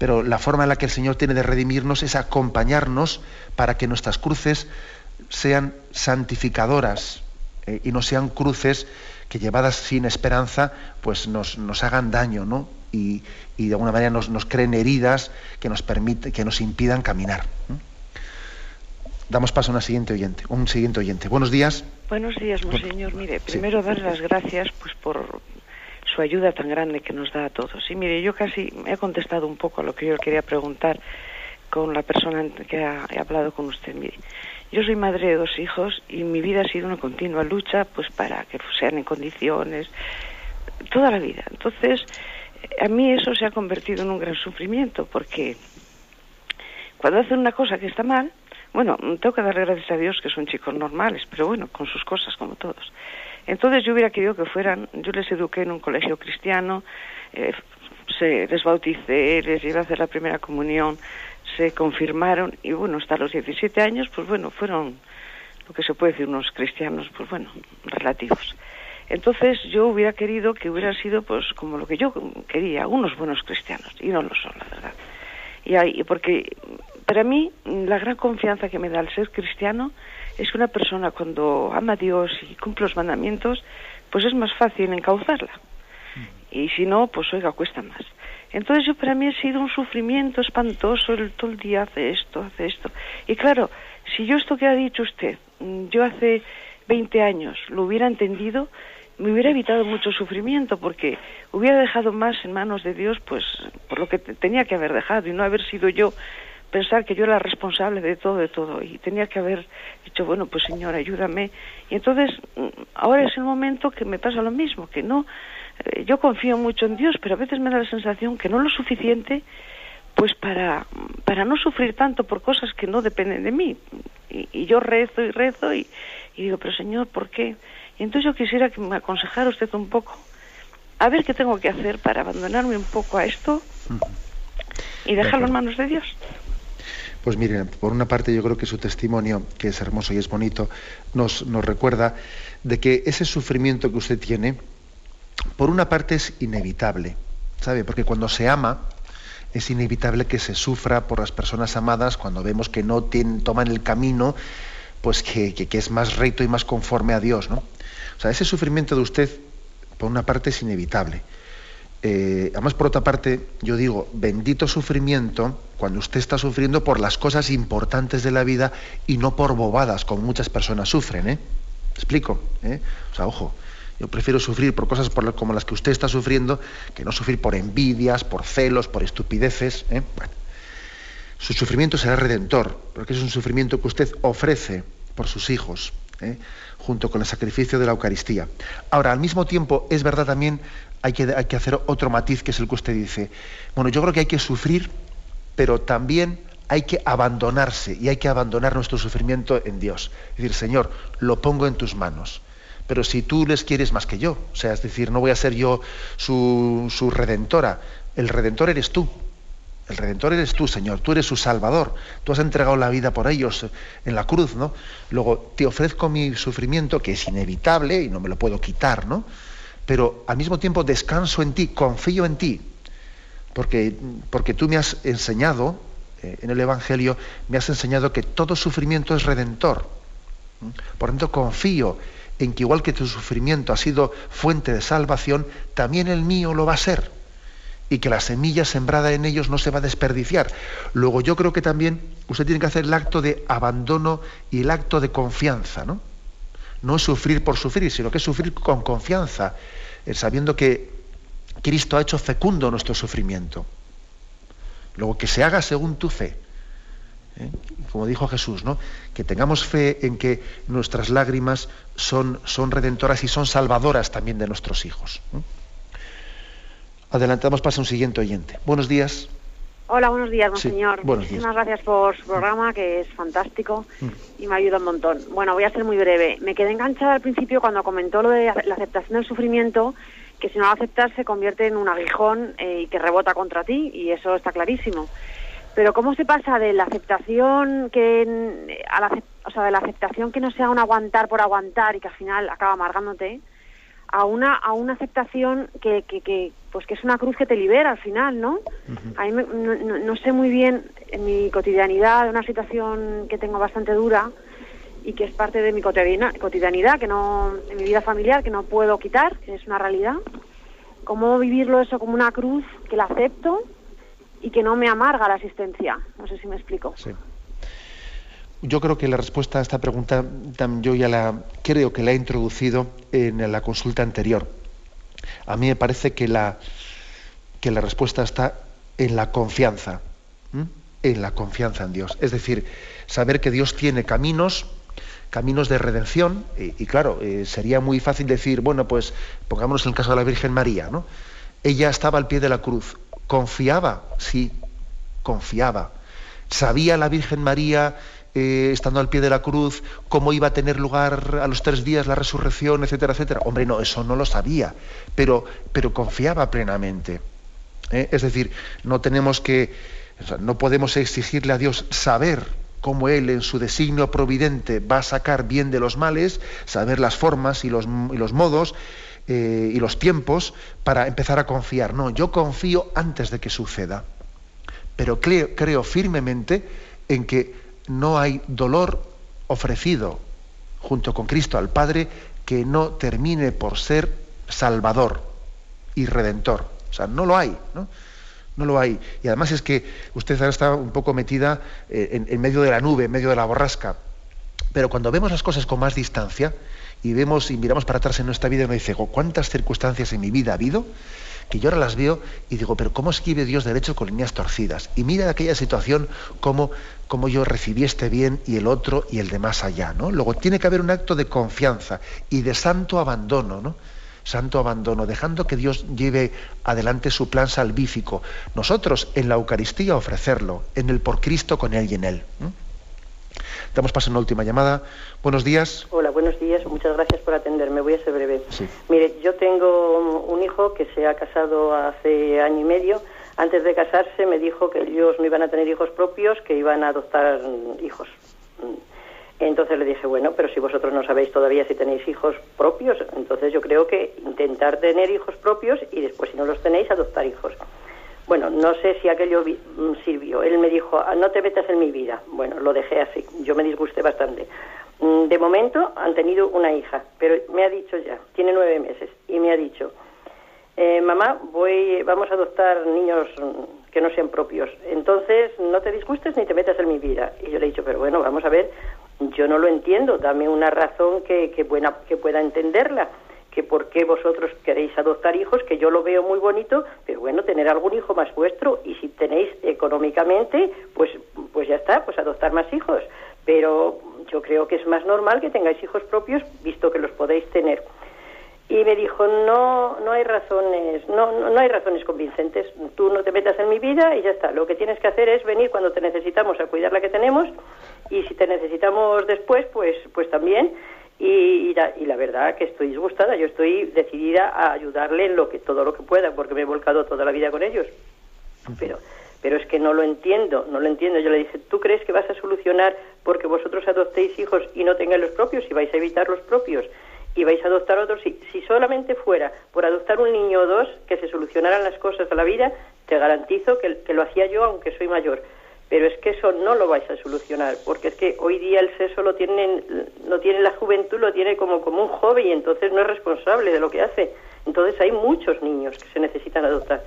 Pero la forma en la que el Señor tiene de redimirnos es acompañarnos para que nuestras cruces sean santificadoras eh, y no sean cruces que llevadas sin esperanza pues nos, hagan daño ¿no? y, de alguna manera nos, creen heridas que nos, permite, que nos impidan caminar. Damos paso a una siguiente oyente, un siguiente oyente. Buenos días. Buenos días, monseñor. Mire, primero dar las gracias pues, por, ayuda tan grande que nos da a todos. Y mire, yo casi he contestado un poco a lo que yo quería preguntar con la persona que ha hablado con usted. Mire, yo soy madre de dos hijos y mi vida ha sido una continua lucha pues para que sean en condiciones toda la vida. Entonces, a mí eso se ha convertido en un gran sufrimiento porque cuando hacen una cosa que está mal, bueno, tengo que darle gracias a Dios que son chicos normales, pero bueno, con sus cosas como todos. Entonces yo hubiera querido que fueran, yo les eduqué en un colegio cristiano, eh, se, les bauticé, les llevé a hacer la primera comunión, se confirmaron y bueno, hasta los 17 años, pues bueno, fueron lo que se puede decir unos cristianos, pues bueno, relativos. Entonces yo hubiera querido que hubieran sido pues como lo que yo quería, unos buenos cristianos, y no lo son, la verdad. Y, hay, porque para mí la gran confianza que me da el ser cristiano es que una persona cuando ama a Dios y cumple los mandamientos, pues es más fácil encauzarla. Mm. Y si no, pues oiga, cuesta más. Entonces yo para mí ha sido un sufrimiento espantoso, el, todo el día hace esto, hace esto. Y claro, si yo esto que ha dicho usted, mm, yo hace 20 años lo hubiera entendido, me hubiera evitado mucho sufrimiento porque hubiera dejado más en manos de Dios, pues por lo que tenía que haber dejado y no haber sido yo pensar que yo era responsable de todo, de todo, y tenía que haber dicho, bueno, pues Señor, ayúdame. Y entonces, mm, ahora es el momento que me pasa lo mismo, que no, eh, yo confío mucho en Dios, pero a veces me da la sensación que no lo suficiente, pues para, para no sufrir tanto por cosas que no dependen de mí. Y, yo rezo y rezo y, digo, pero Señor, ¿por qué? Y entonces yo quisiera que me aconsejara usted un poco, a ver qué tengo que hacer para abandonarme un poco a esto y dejarlo en manos de Dios. Pues miren, por una parte yo creo que su testimonio, que es hermoso y es bonito, nos, nos recuerda de que ese sufrimiento que usted tiene, por una parte es inevitable, ¿sabe? Porque cuando se ama, es inevitable que se sufra por las personas amadas cuando vemos que no tienen, toman el camino pues que, que, es más recto y más conforme a Dios. ¿no? O sea, ese sufrimiento de usted, por una parte, es inevitable. Eh, además, por otra parte, yo digo, bendito sufrimiento cuando usted está sufriendo por las cosas importantes de la vida y no por bobadas, como muchas personas sufren. ¿eh? ¿Explico? ¿eh? O sea, ojo, Yo prefiero sufrir por cosas como las que usted está sufriendo que no sufrir por envidias, por celos, por estupideces. ¿eh? su sufrimiento será redentor, porque es un sufrimiento que usted ofrece por sus hijos, ¿eh? junto con el sacrificio de la Eucaristía. Ahora, al mismo tiempo, es verdad también, hay que, hay que hacer otro matiz, que es el que usted dice. Bueno, yo creo que hay que sufrir, pero también hay que abandonarse y hay que abandonar nuestro sufrimiento en Dios. Es decir, Señor, lo pongo en tus manos pero si tú les quieres más que yo, o sea, es decir, no voy a ser yo su, redentora, el redentor eres tú, el redentor eres tú, Señor, tú eres su salvador, tú has entregado la vida por ellos en la cruz, ¿no? Luego te ofrezco mi sufrimiento, que es inevitable y no me lo puedo quitar, ¿no? Pero al mismo tiempo descanso en ti, confío en ti, porque, porque tú me has enseñado, eh, en el Evangelio, me has enseñado que todo sufrimiento es redentor. Por tanto, confío en que igual que tu sufrimiento ha sido fuente de salvación, también el mío lo va a ser. Y que la semilla sembrada en ellos no se va a desperdiciar. Luego yo creo que también usted tiene que hacer el acto de abandono y el acto de confianza, ¿no? No es sufrir por sufrir, sino que es sufrir con confianza, eh, sabiendo que Cristo ha hecho fecundo nuestro sufrimiento. Luego que se haga según tu fe. ¿eh? Como dijo Jesús, ¿no? Que tengamos fe en que nuestras lágrimas son, son redentoras y son salvadoras también de nuestros hijos. Adelantamos para un siguiente oyente. Buenos días. Hola, buenos días, monseñor. Muchísimas gracias por su programa, que es fantástico mm. y me ayuda un montón. Bueno, voy a ser muy breve. Me quedé enganchada al principio cuando comentó lo de la aceptación del sufrimiento, que si no lo aceptas se convierte en un aguijón eh, y que rebota contra ti, y eso está clarísimo. Pero cómo se pasa de la aceptación que a la, o sea, de la aceptación que no sea un aguantar por aguantar y que al final acaba amargándote a una a una aceptación que, que, que pues que es una cruz que te libera al final, ¿no? A mí no, sé muy bien en mi cotidianidad, una situación que tengo bastante dura y que es parte de mi cotidianidad, que no en mi vida familiar que no puedo quitar, que es una realidad. Cómo vivirlo eso como una cruz que la acepto y que no me amarga la asistencia. No sé si me explico. Sí. Yo creo que la respuesta a esta pregunta yo ya la creo que la he introducido en la consulta anterior. A mí me parece que la, que la respuesta está en la confianza, en la confianza en Dios. Es decir, saber que Dios tiene caminos, caminos de redención, y, claro, eh, sería muy fácil decir, bueno, pues pongámonos en el caso de la Virgen María, ¿no? Ella estaba al pie de la cruz, Confiaba, sí, confiaba. Sabía la Virgen María, eh, estando al pie de la cruz, cómo iba a tener lugar a los tres días la resurrección, etcétera, etcétera. Hombre, no, eso no lo sabía, pero, pero confiaba plenamente. ¿eh? Es decir, no tenemos que, no podemos exigirle a Dios saber cómo Él en su designio providente va a sacar bien de los males, saber las formas y los, y los modos, eh, y los tiempos para empezar a confiar. No, yo confío antes de que suceda. Pero creo, creo firmemente en que no hay dolor ofrecido junto con Cristo al Padre que no termine por ser salvador y redentor. O sea, no lo hay, ¿no? No lo hay. Y además es que usted ahora está un poco metida eh, en, en, medio de la nube, en medio de la borrasca. Pero cuando vemos las cosas con más distancia, y vemos y miramos para atrás en nuestra vida nos dice, ¿cuántas circunstancias en mi vida ha habido? Que yo ahora las veo y digo, pero ¿cómo escribe Dios derecho con líneas torcidas? Y mira aquella situación como, como yo recibí este bien y el otro y el de más allá, ¿no? Luego tiene que haber un acto de confianza y de santo abandono, ¿no? Santo abandono, dejando que Dios lleve adelante su plan salvífico. Nosotros en la Eucaristía ofrecerlo, en el por Cristo con Él y en Él. Damos paso a una última llamada. Buenos días. Hola, buenos días. Muchas gracias por atenderme. Voy a ser breve. Mire, yo tengo un hijo que se ha casado hace año y medio. Antes de casarse me dijo que ellos no iban a tener hijos propios, que iban a adoptar hijos. Entonces le dije, bueno, pero si vosotros no sabéis todavía si tenéis hijos propios, entonces yo creo que intentar tener hijos propios y después si no los tenéis, adoptar hijos. Bueno, no sé si aquello mm, sirvió. Él me dijo, ah, no te metas en mi vida. Bueno, lo dejé así. Yo me disgusté bastante. Mm, de momento han tenido una hija, pero me ha dicho ya, tiene nueve meses, y me ha dicho, eh, mamá, voy, vamos a adoptar niños mm, que no sean propios. Entonces, no te disgustes ni te metas en mi vida. Y yo le he dicho, pero bueno, vamos a ver, yo no lo entiendo, dame una razón que, que, buena, que pueda entenderla. Que por qué vosotros queréis adoptar hijos, que yo lo veo muy bonito, pero bueno, tener algún hijo más vuestro y si tenéis económicamente, pues, pues ya está, pues adoptar más hijos. Pero yo creo que es más normal que tengáis hijos propios, visto que los podéis tener. Y me dijo, no, no hay razones, no, no, no hay razones convincentes. Tú no te metas en mi vida y ya está. Lo que tienes que hacer es venir cuando te necesitamos a cuidar la que tenemos y si te necesitamos después, pues, pues también y, la, verdad que estoy disgustada, yo estoy decidida a ayudarle en lo que todo lo que pueda, porque me he volcado toda la vida con ellos. Pero, pero es que no lo entiendo, no lo entiendo. Yo le dije, ¿tú crees que vas a solucionar porque vosotros adoptéis hijos y no tengáis los propios y vais a evitar los propios? y vais a adoptar otros. Si, si solamente fuera por adoptar un niño o dos que se solucionaran las cosas de la vida, te garantizo que, que lo hacía yo aunque soy mayor pero es que eso no lo vais a solucionar, porque es que hoy día el sexo lo tienen, no tiene la juventud, lo tiene como, como un hobby y entonces no es responsable de lo que hace. Entonces hay muchos niños que se necesitan adoptar,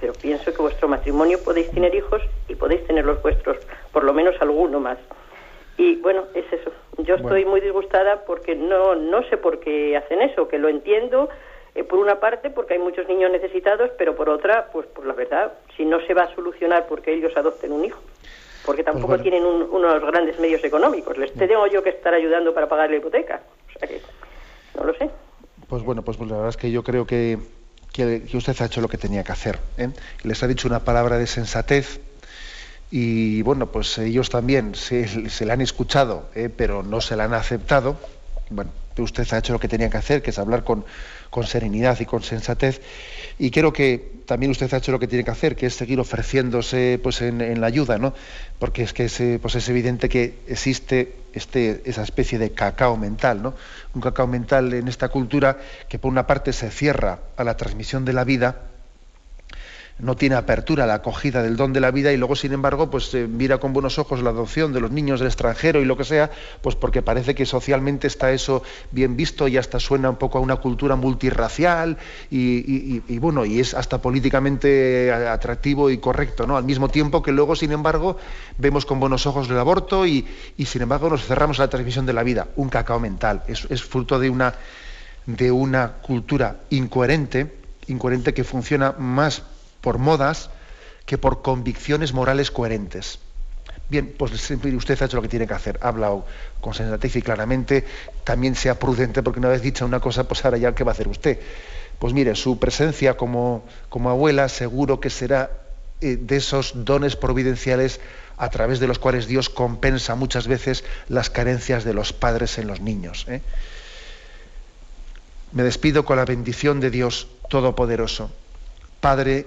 pero pienso que vuestro matrimonio podéis tener hijos y podéis tener los vuestros, por lo menos alguno más. Y bueno, es eso. Yo estoy muy disgustada porque no, no sé por qué hacen eso, que lo entiendo, eh, por una parte porque hay muchos niños necesitados, pero por otra, pues por la verdad, si no se va a solucionar porque ellos adopten un hijo porque pues tampoco tienen unos grandes medios económicos. Les tengo yo que estar ayudando para pagar la hipoteca. O sea que no lo sé. Pues bueno, pues, la verdad es que yo creo que, que, usted ha hecho lo que tenía que hacer. ¿eh? Les ha dicho una palabra de sensatez y bueno, pues ellos también se, se la han escuchado, ¿eh? pero no se la han aceptado. Bueno, usted ha hecho lo que tenía que hacer, que es hablar con, con serenidad y con sensatez. Y creo que también usted ha hecho lo que tiene que hacer, que es seguir ofreciéndose pues, en, la ayuda, ¿no? Porque es que es, pues es evidente que existe este, esa especie de cacao mental, ¿no? Un cacao mental en esta cultura que por una parte se cierra a la transmisión de la vida, no tiene apertura a la acogida del don de la vida y luego, sin embargo, pues eh, mira con buenos ojos la adopción de los niños del extranjero y lo que sea, pues porque parece que socialmente está eso bien visto y hasta suena un poco a una cultura multirracial y, bueno, y es hasta políticamente atractivo y correcto, ¿no? Al mismo tiempo que luego, sin embargo, vemos con buenos ojos el aborto y, sin embargo nos cerramos a la transmisión de la vida. Un cacao mental. Es, es fruto de una, de una cultura incoherente, incoherente que funciona más por modas que por convicciones morales coherentes. Bien, pues usted ha hecho lo que tiene que hacer, ha hablado con sensatez y claramente, también sea prudente, porque una vez dicha una cosa, pues ahora ya, ¿qué va a hacer usted? Pues mire, su presencia como, como abuela seguro que será eh, de esos dones providenciales a través de los cuales Dios compensa muchas veces las carencias de los padres en los niños. ¿eh? Me despido con la bendición de Dios Todopoderoso, Padre,